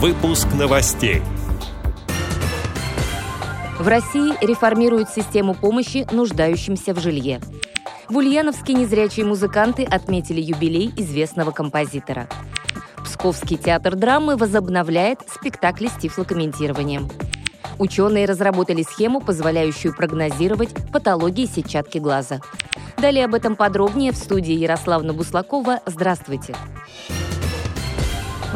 Выпуск новостей. В России реформируют систему помощи нуждающимся в жилье. В Ульяновске незрячие музыканты отметили юбилей известного композитора. Псковский театр драмы возобновляет спектакли с тифлокомментированием. Ученые разработали схему, позволяющую прогнозировать патологии сетчатки глаза. Далее об этом подробнее в студии Ярославна Буслакова. Здравствуйте!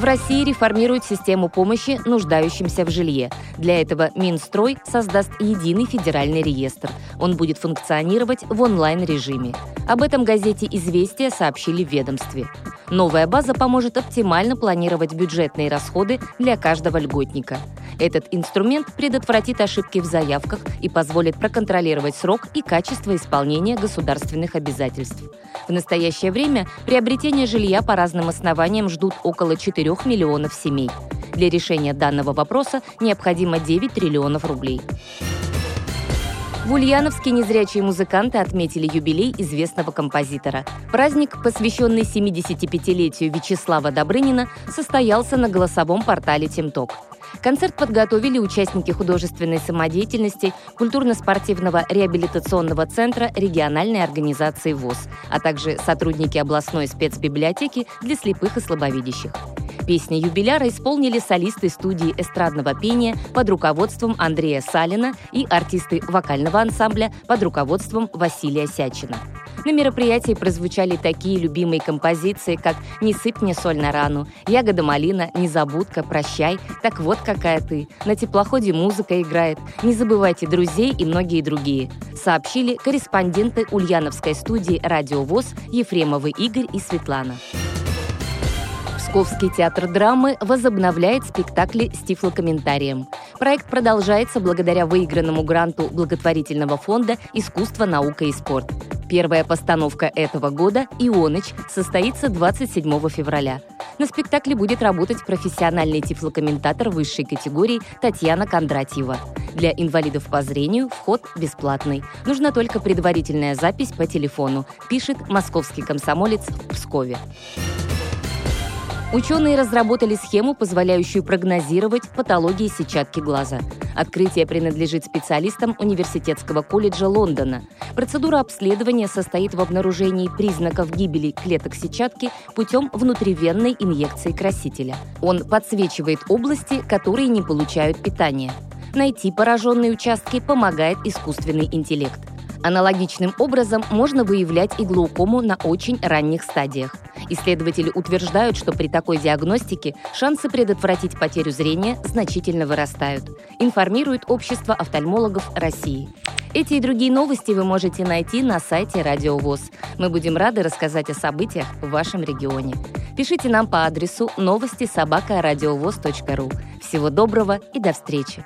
В России реформируют систему помощи нуждающимся в жилье. Для этого Минстрой создаст единый федеральный реестр. Он будет функционировать в онлайн-режиме. Об этом газете «Известия» сообщили в ведомстве. Новая база поможет оптимально планировать бюджетные расходы для каждого льготника. Этот инструмент предотвратит ошибки в заявках и позволит проконтролировать срок и качество исполнения государственных обязательств. В настоящее время приобретение жилья по разным основаниям ждут около 4 миллионов семей. Для решения данного вопроса необходимо 9 триллионов рублей. В Ульяновске незрячие музыканты отметили юбилей известного композитора. Праздник, посвященный 75-летию Вячеслава Добрынина, состоялся на голосовом портале «Тимток». Концерт подготовили участники художественной самодеятельности культурно-спортивного реабилитационного центра региональной организации ВОЗ, а также сотрудники областной спецбиблиотеки для слепых и слабовидящих. Песни юбиляра исполнили солисты студии эстрадного пения под руководством Андрея Салина и артисты вокального ансамбля под руководством Василия Сячина. На мероприятии прозвучали такие любимые композиции, как «Не сыпь мне соль на рану», «Ягода малина», «Незабудка», «Прощай», «Так вот какая ты», «На теплоходе музыка играет», «Не забывайте друзей» и многие другие, сообщили корреспонденты Ульяновской студии «Радио ВОЗ» Ефремовы Игорь и Светлана. Московский театр драмы возобновляет спектакли с тифлокомментарием. Проект продолжается благодаря выигранному гранту благотворительного фонда «Искусство, наука и спорт». Первая постановка этого года «Ионыч» состоится 27 февраля. На спектакле будет работать профессиональный тифлокомментатор высшей категории Татьяна Кондратьева. Для инвалидов по зрению вход бесплатный. Нужна только предварительная запись по телефону, пишет московский комсомолец в Пскове. Ученые разработали схему, позволяющую прогнозировать патологии сетчатки глаза. Открытие принадлежит специалистам Университетского колледжа Лондона. Процедура обследования состоит в обнаружении признаков гибели клеток сетчатки путем внутривенной инъекции красителя. Он подсвечивает области, которые не получают питания. Найти пораженные участки помогает искусственный интеллект. Аналогичным образом можно выявлять и глаукому на очень ранних стадиях. Исследователи утверждают, что при такой диагностике шансы предотвратить потерю зрения значительно вырастают, информирует Общество офтальмологов России. Эти и другие новости вы можете найти на сайте Радио ВОЗ. Мы будем рады рассказать о событиях в вашем регионе. Пишите нам по адресу новости собака ру. Всего доброго и до встречи!